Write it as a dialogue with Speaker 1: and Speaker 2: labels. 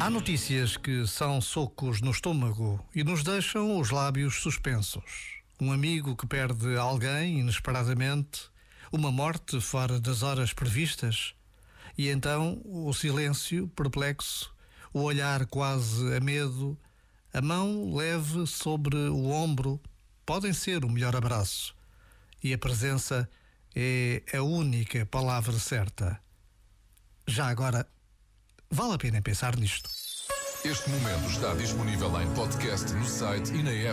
Speaker 1: Há notícias que são socos no estômago e nos deixam os lábios suspensos. Um amigo que perde alguém inesperadamente, uma morte fora das horas previstas, e então o silêncio perplexo, o olhar quase a medo, a mão leve sobre o ombro podem ser o melhor abraço. E a presença é a única palavra certa. Já agora, vale a pena pensar nisto.
Speaker 2: Este momento está disponível em podcast no site e na app.